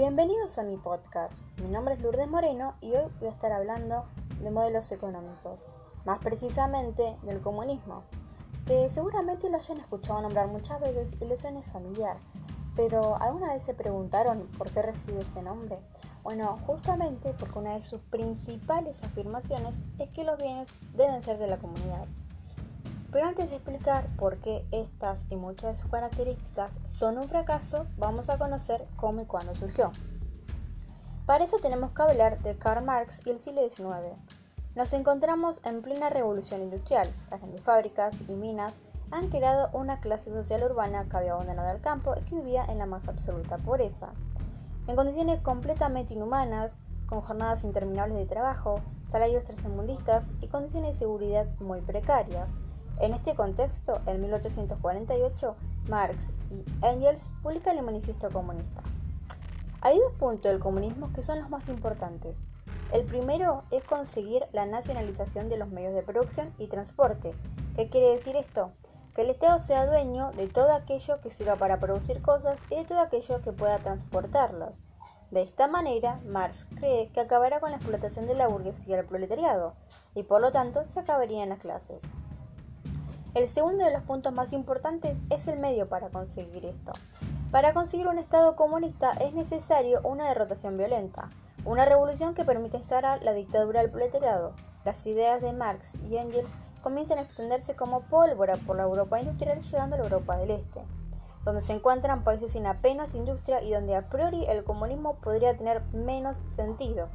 Bienvenidos a mi podcast. Mi nombre es Lourdes Moreno y hoy voy a estar hablando de modelos económicos, más precisamente del comunismo, que seguramente lo hayan escuchado nombrar muchas veces y les suene familiar, pero ¿alguna vez se preguntaron por qué recibe ese nombre? Bueno, justamente porque una de sus principales afirmaciones es que los bienes deben ser de la comunidad. Pero antes de explicar por qué estas y muchas de sus características son un fracaso, vamos a conocer cómo y cuándo surgió. Para eso tenemos que hablar de Karl Marx y el siglo XIX. Nos encontramos en plena revolución industrial. Las grandes fábricas y minas han creado una clase social urbana que había abandonado el campo y que vivía en la más absoluta pobreza. En condiciones completamente inhumanas, con jornadas interminables de trabajo, salarios tercermundistas y condiciones de seguridad muy precarias. En este contexto, en 1848, Marx y Engels publican el Manifiesto Comunista. Hay dos puntos del comunismo que son los más importantes. El primero es conseguir la nacionalización de los medios de producción y transporte. ¿Qué quiere decir esto? Que el Estado sea dueño de todo aquello que sirva para producir cosas y de todo aquello que pueda transportarlas. De esta manera, Marx cree que acabará con la explotación de la burguesía del proletariado, y por lo tanto se acabarían las clases. El segundo de los puntos más importantes es el medio para conseguir esto. Para conseguir un Estado comunista es necesario una derrotación violenta, una revolución que permita instaurar la dictadura del proletariado. Las ideas de Marx y Engels comienzan a extenderse como pólvora por la Europa industrial llegando a la Europa del Este, donde se encuentran países sin apenas industria y donde a priori el comunismo podría tener menos sentido.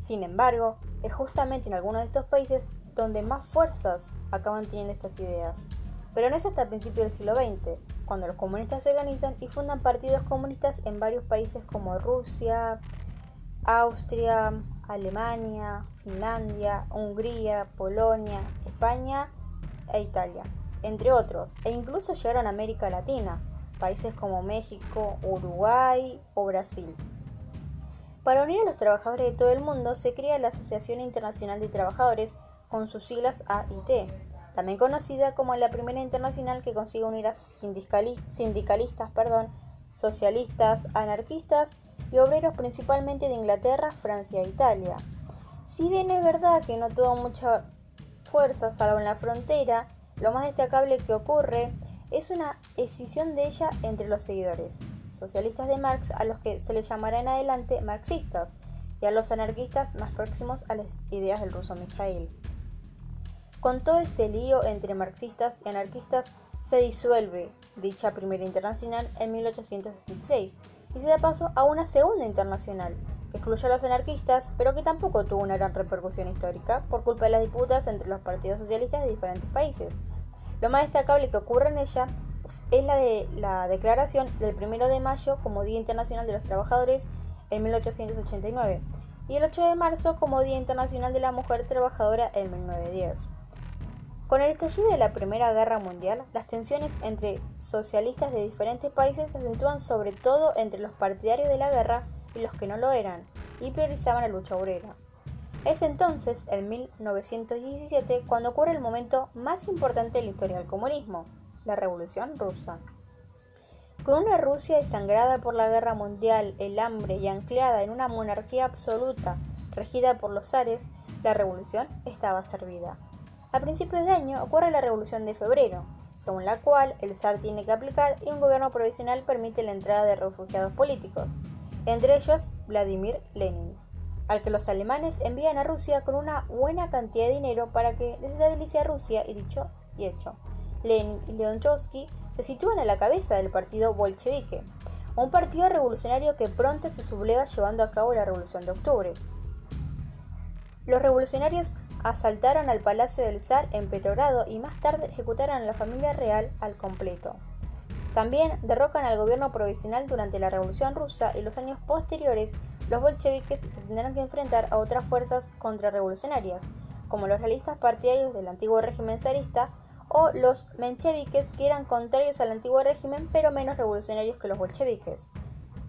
Sin embargo, es justamente en algunos de estos países donde más fuerzas acaban teniendo estas ideas. Pero no es hasta el principio del siglo XX, cuando los comunistas se organizan y fundan partidos comunistas en varios países como Rusia, Austria, Alemania, Finlandia, Hungría, Polonia, España e Italia, entre otros, e incluso llegaron a América Latina, países como México, Uruguay o Brasil. Para unir a los trabajadores de todo el mundo se crea la Asociación Internacional de Trabajadores con sus siglas AIT, también conocida como la primera internacional que consigue unir a sindicalistas, perdón, socialistas, anarquistas y obreros principalmente de Inglaterra, Francia e Italia. Si bien es verdad que no tuvo mucha fuerza salvo en la frontera, lo más destacable que ocurre es una escisión de ella entre los seguidores socialistas de Marx a los que se les llamará en adelante marxistas y a los anarquistas más próximos a las ideas del ruso Mikhail. Con todo este lío entre marxistas y anarquistas se disuelve dicha primera internacional en 1876 y se da paso a una segunda internacional que excluyó a los anarquistas, pero que tampoco tuvo una gran repercusión histórica por culpa de las disputas entre los partidos socialistas de diferentes países. Lo más destacable que ocurre en ella es la de la declaración del 1 de mayo como Día Internacional de los Trabajadores en 1889 y el 8 de marzo como Día Internacional de la Mujer Trabajadora en 1910. Con el estallido de la Primera Guerra Mundial, las tensiones entre socialistas de diferentes países se acentúan sobre todo entre los partidarios de la guerra y los que no lo eran, y priorizaban la lucha obrera. Es entonces, en 1917, cuando ocurre el momento más importante de la historia del comunismo, la Revolución Rusa. Con una Rusia desangrada por la guerra mundial, el hambre y anclada en una monarquía absoluta regida por los zares, la revolución estaba servida. A principios de año ocurre la Revolución de Febrero, según la cual el zar tiene que aplicar y un gobierno provisional permite la entrada de refugiados políticos, entre ellos Vladimir Lenin, al que los alemanes envían a Rusia con una buena cantidad de dinero para que desestabilice a Rusia y dicho y hecho. Lenin y Leon Trotsky se sitúan a la cabeza del partido bolchevique, un partido revolucionario que pronto se subleva llevando a cabo la Revolución de Octubre. Los revolucionarios asaltaron al palacio del zar en Petrogrado y más tarde ejecutaron a la familia real al completo. También derrocan al gobierno provisional durante la Revolución rusa y los años posteriores los bolcheviques se tendrán que enfrentar a otras fuerzas contrarrevolucionarias, como los realistas partidarios del antiguo régimen zarista o los mencheviques que eran contrarios al antiguo régimen pero menos revolucionarios que los bolcheviques.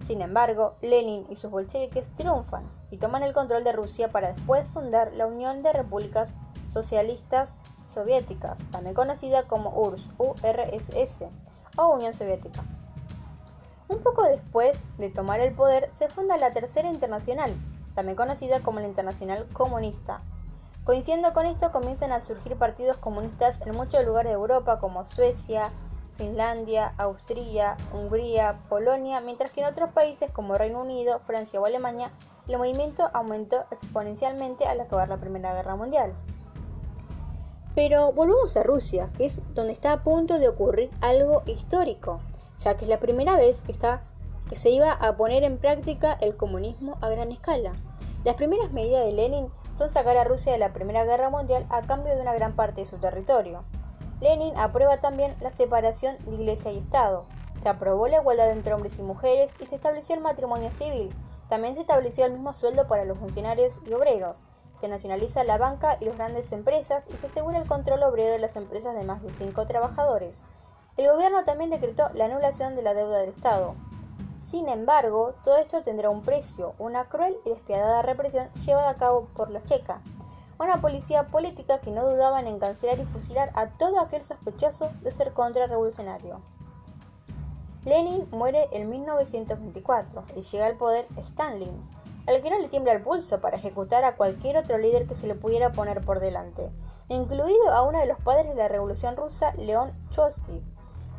Sin embargo, Lenin y sus bolcheviques triunfan y toman el control de Rusia para después fundar la Unión de Repúblicas Socialistas Soviéticas, también conocida como URSS, o Unión Soviética. Un poco después de tomar el poder se funda la Tercera Internacional, también conocida como la Internacional Comunista. Coincidiendo con esto comienzan a surgir partidos comunistas en muchos lugares de Europa como Suecia, Finlandia, Austria, Hungría, Polonia, mientras que en otros países como Reino Unido, Francia o Alemania el movimiento aumentó exponencialmente al acabar la Primera Guerra Mundial. Pero volvamos a Rusia, que es donde está a punto de ocurrir algo histórico, ya que es la primera vez que, está, que se iba a poner en práctica el comunismo a gran escala. Las primeras medidas de Lenin son sacar a Rusia de la Primera Guerra Mundial a cambio de una gran parte de su territorio. Lenin aprueba también la separación de Iglesia y Estado. Se aprobó la igualdad entre hombres y mujeres y se estableció el matrimonio civil. También se estableció el mismo sueldo para los funcionarios y obreros. Se nacionaliza la banca y las grandes empresas y se asegura el control obrero de las empresas de más de cinco trabajadores. El gobierno también decretó la anulación de la deuda del Estado. Sin embargo, todo esto tendrá un precio, una cruel y despiadada represión llevada a cabo por la Checa, una policía política que no dudaba en encarcelar y fusilar a todo aquel sospechoso de ser contrarrevolucionario. Lenin muere en 1924 y llega al poder Stalin, al que no le tiembla el pulso para ejecutar a cualquier otro líder que se le pudiera poner por delante, incluido a uno de los padres de la Revolución Rusa, León Trotsky.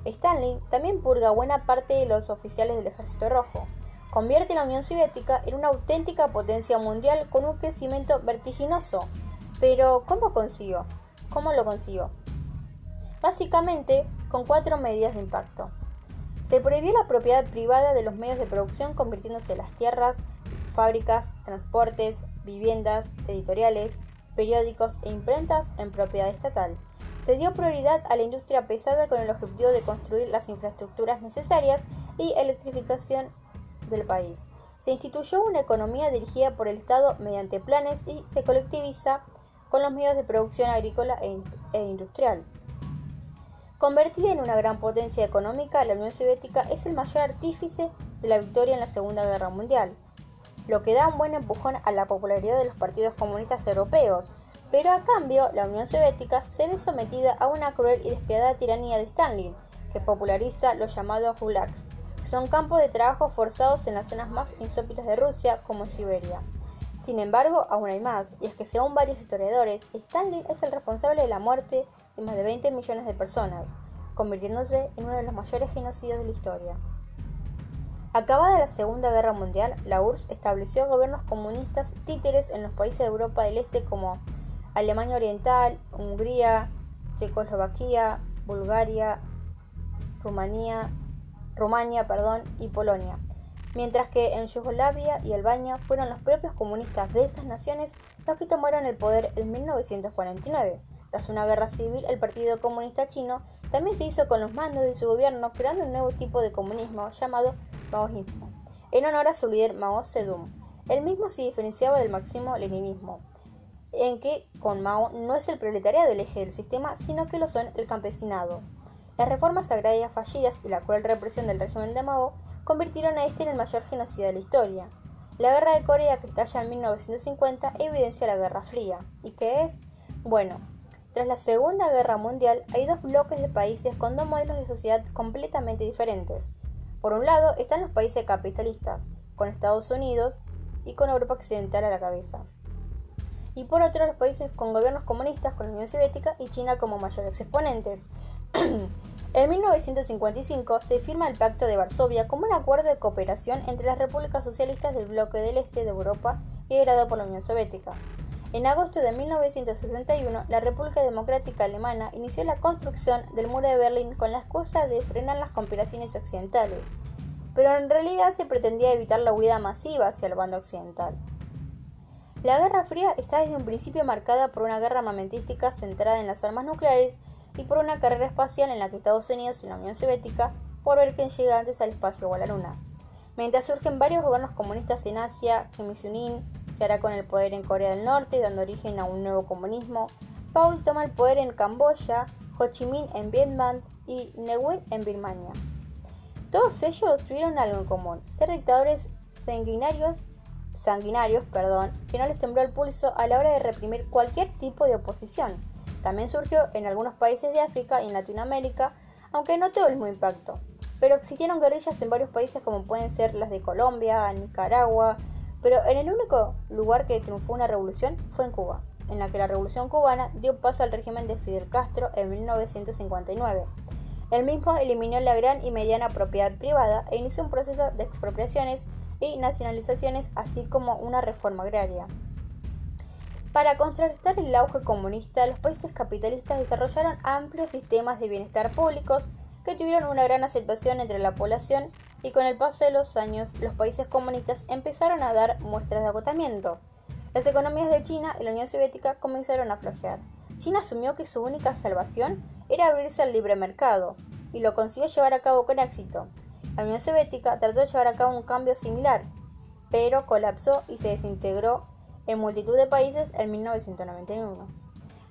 Stalin también purga buena parte de los oficiales del Ejército Rojo, convierte la Unión Soviética en una auténtica potencia mundial con un crecimiento vertiginoso pero, ¿cómo consiguió? ¿Cómo lo consiguió? Básicamente, con cuatro medidas de impacto. Se prohibió la propiedad privada de los medios de producción convirtiéndose las tierras, fábricas, transportes, viviendas, editoriales, periódicos e imprentas en propiedad estatal. Se dio prioridad a la industria pesada con el objetivo de construir las infraestructuras necesarias y electrificación del país. Se instituyó una economía dirigida por el Estado mediante planes y se colectiviza con los medios de producción agrícola e, e, industrial. Convertida en una gran potencia económica, la Unión Soviética es el mayor artífice de la victoria en la Segunda Guerra Mundial, lo que da un buen empujón a la popularidad de los partidos comunistas europeos, pero a cambio la Unión Soviética se ve sometida a una cruel y despiadada tiranía de Stalin, que populariza los llamados gulags, que son campos de trabajo forzados en las zonas más insópitas de Rusia, como Siberia. Sin embargo, aún hay más, y es que según varios historiadores, Stalin es el responsable de la muerte de más de 20 millones de personas, convirtiéndose en uno de los mayores genocidios de la historia. Acabada la Segunda Guerra Mundial, la URSS estableció gobiernos comunistas títeres en los países de Europa del Este como Alemania Oriental, Hungría, Checoslovaquia, Bulgaria, Rumanía, Rumania perdón, y Polonia, mientras que en Yugoslavia y Albania fueron los propios comunistas de esas naciones los que tomaron el poder en 1949. Tras una guerra civil, el Partido Comunista Chino también se hizo con los mandos de su gobierno creando un nuevo tipo de comunismo llamado Maoísmo, en honor a su líder Mao Zedong. El mismo se diferenciaba del marxismo-leninismo, en que con Mao no es el proletariado el eje del sistema, sino que lo son el campesinado. Las reformas agrarias fallidas y la cruel represión del régimen de Mao convirtieron a este en el mayor genocidio de la historia. La guerra de Corea, que estalla en 1950, evidencia la Guerra Fría. ¿Y qué es? Bueno, tras la Segunda Guerra Mundial hay dos bloques de países con dos modelos de sociedad completamente diferentes. Por un lado están los países capitalistas, con Estados Unidos y con Europa Occidental a la cabeza. Y por otro los países con gobiernos comunistas, con la Unión Soviética y China como mayores exponentes. En 1955 se firma el Pacto de Varsovia como un acuerdo de cooperación entre las repúblicas socialistas del bloque del este de Europa liderado por la Unión Soviética. En agosto de 1961, la República Democrática Alemana inició la construcción del muro de Berlín con la excusa de frenar las conspiraciones occidentales, pero en realidad se pretendía evitar la huida masiva hacia el bando occidental. La Guerra Fría está desde un principio marcada por una guerra armamentística centrada en las armas nucleares y por una carrera espacial en la que Estados Unidos y la Unión Soviética por ver quién llega antes al espacio o a la Luna. Mientras surgen varios gobiernos comunistas en Asia, Kim Il-sung se hará con el poder en Corea del Norte, dando origen a un nuevo comunismo, Paul toma el poder en Camboya, Ho Chi Minh en Vietnam y Win en Birmania. Todos ellos tuvieron algo en común, ser dictadores sanguinarios, sanguinarios perdón, que no les tembló el pulso a la hora de reprimir cualquier tipo de oposición también surgió en algunos países de África y en Latinoamérica, aunque no tuvo el mismo impacto. pero existieron guerrillas en varios países como pueden ser las de Colombia, Nicaragua, pero en el único lugar que triunfó una revolución fue en Cuba, en la que la revolución cubana dio paso al régimen de Fidel Castro en 1959. El mismo eliminó la gran y mediana propiedad privada e inició un proceso de expropiaciones y nacionalizaciones, así como una reforma agraria. Para contrarrestar el auge comunista, los países capitalistas desarrollaron amplios sistemas de bienestar públicos que tuvieron una gran aceptación entre la población y con el paso de los años los países comunistas empezaron a dar muestras de agotamiento. Las economías de China y la Unión Soviética comenzaron a flojear. China asumió que su única salvación era abrirse al libre mercado, y lo consiguió llevar a cabo con éxito. La Unión Soviética trató de llevar a cabo un cambio similar, pero colapsó y se desintegró en multitud de países en 1991.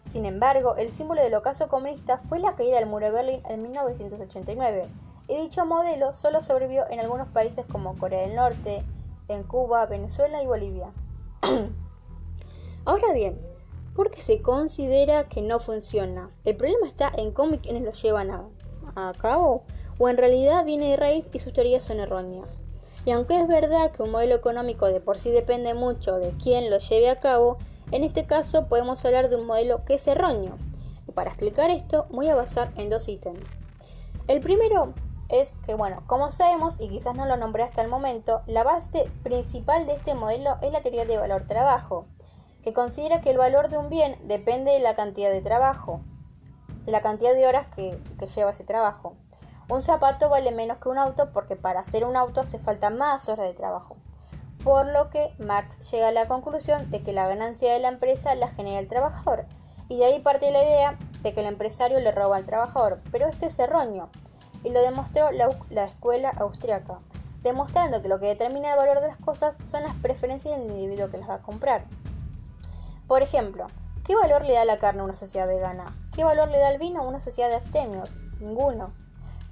Sin embargo, el símbolo del ocaso comunista fue la caída del muro de Berlín en 1989, y dicho modelo solo sobrevivió en algunos países como Corea del Norte, en Cuba, Venezuela y Bolivia. Ahora bien, ¿por qué se considera que no funciona? El problema está en cómo y quiénes lo llevan a cabo, o en realidad viene de raíz y sus teorías son erróneas. Y aunque es verdad que un modelo económico de por sí depende mucho de quién lo lleve a cabo, en este caso podemos hablar de un modelo que es erróneo. Y para explicar esto voy a basar en dos ítems. El primero es que, bueno, como sabemos, y quizás no lo nombré hasta el momento, la base principal de este modelo es la teoría de valor trabajo, que considera que el valor de un bien depende de la cantidad de trabajo, de la cantidad de horas que, que lleva ese trabajo. Un zapato vale menos que un auto porque para hacer un auto hace falta más horas de trabajo. Por lo que Marx llega a la conclusión de que la ganancia de la empresa la genera el trabajador. Y de ahí parte la idea de que el empresario le roba al trabajador. Pero esto es erróneo. Y lo demostró la, la escuela austriaca, demostrando que lo que determina el valor de las cosas son las preferencias del individuo que las va a comprar. Por ejemplo, ¿qué valor le da la carne a una sociedad vegana? ¿Qué valor le da el vino a una sociedad de abstemios? Ninguno.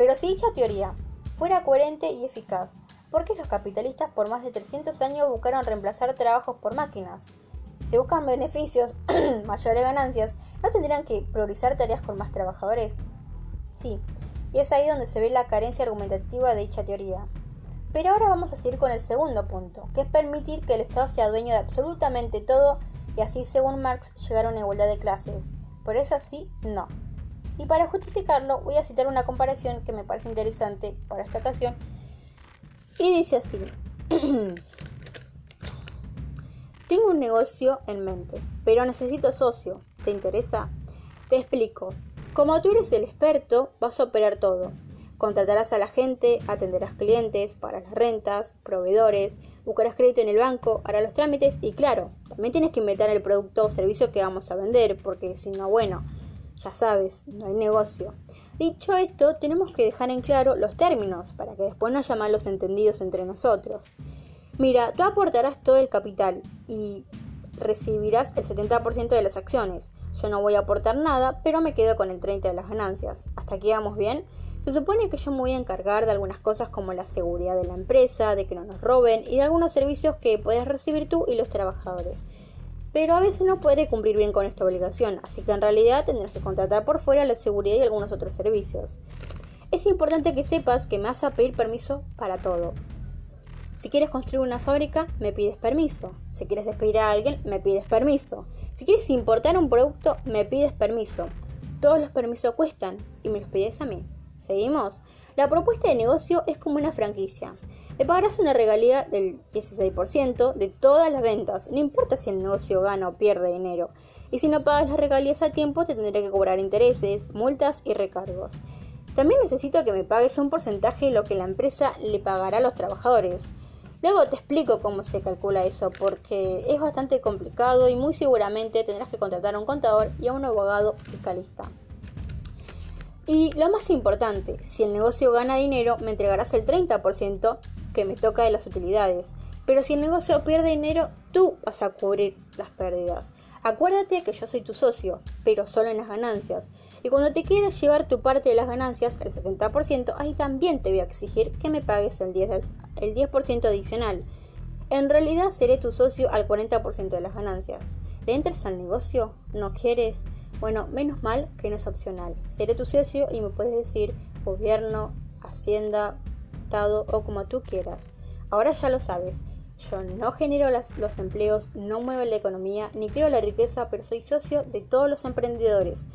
Pero si dicha teoría fuera coherente y eficaz, ¿por qué los capitalistas por más de 300 años buscaron reemplazar trabajos por máquinas? Si buscan beneficios, mayores ganancias, ¿no tendrían que priorizar tareas con más trabajadores? Sí, y es ahí donde se ve la carencia argumentativa de dicha teoría. Pero ahora vamos a seguir con el segundo punto, que es permitir que el Estado sea dueño de absolutamente todo y así, según Marx, llegar a una igualdad de clases. Por eso así, no. Y para justificarlo voy a citar una comparación que me parece interesante para esta ocasión. Y dice así. Tengo un negocio en mente, pero necesito socio. ¿Te interesa? Te explico. Como tú eres el experto, vas a operar todo. Contratarás a la gente, atenderás clientes, para las rentas, proveedores, buscarás crédito en el banco, harás los trámites y claro, también tienes que inventar el producto o servicio que vamos a vender, porque si no, bueno, ya sabes, no hay negocio. Dicho esto, tenemos que dejar en claro los términos para que después no haya malos entendidos entre nosotros. Mira, tú aportarás todo el capital y recibirás el 70% de las acciones. Yo no voy a aportar nada, pero me quedo con el 30% de las ganancias. ¿Hasta aquí vamos bien? Se supone que yo me voy a encargar de algunas cosas como la seguridad de la empresa, de que no nos roben y de algunos servicios que puedes recibir tú y los trabajadores pero a veces no podré cumplir bien con esta obligación, así que en realidad tendrás que contratar por fuera la seguridad y algunos otros servicios. Es importante que sepas que me vas a pedir permiso para todo. Si quieres construir una fábrica, me pides permiso. Si quieres despedir a alguien, me pides permiso. Si quieres importar un producto, me pides permiso. Todos los permisos cuestan y me los pides a mí. ¿Seguimos? La propuesta de negocio es como una franquicia. Le pagarás una regalía del 16% de todas las ventas, no importa si el negocio gana o pierde dinero. Y si no pagas las regalías a tiempo, te tendré que cobrar intereses, multas y recargos. También necesito que me pagues un porcentaje de lo que la empresa le pagará a los trabajadores. Luego te explico cómo se calcula eso, porque es bastante complicado y muy seguramente tendrás que contratar a un contador y a un abogado fiscalista. Y lo más importante, si el negocio gana dinero, me entregarás el 30% que me toca de las utilidades. Pero si el negocio pierde dinero, tú vas a cubrir las pérdidas. Acuérdate que yo soy tu socio, pero solo en las ganancias. Y cuando te quieras llevar tu parte de las ganancias, el 70%, ahí también te voy a exigir que me pagues el 10%, el 10 adicional. En realidad seré tu socio al 40% de las ganancias. ¿Le entras al negocio? ¿No quieres? Bueno, menos mal que no es opcional. Seré tu socio y me puedes decir gobierno, Hacienda, Estado o como tú quieras. Ahora ya lo sabes. Yo no genero los empleos, no muevo la economía, ni creo la riqueza, pero soy socio de todos los emprendedores.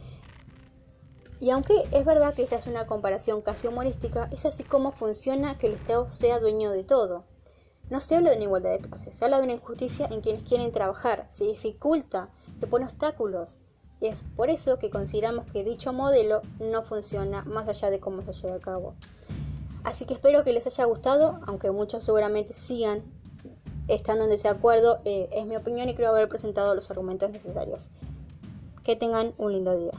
Y aunque es verdad que esta es una comparación casi humorística, es así como funciona que el Estado sea dueño de todo. No se habla de una igualdad de clases, se habla de una injusticia en quienes quieren trabajar, se dificulta, se pone obstáculos. Y es por eso que consideramos que dicho modelo no funciona más allá de cómo se lleva a cabo. Así que espero que les haya gustado, aunque muchos seguramente sigan estando en desacuerdo, eh, es mi opinión y creo haber presentado los argumentos necesarios. Que tengan un lindo día.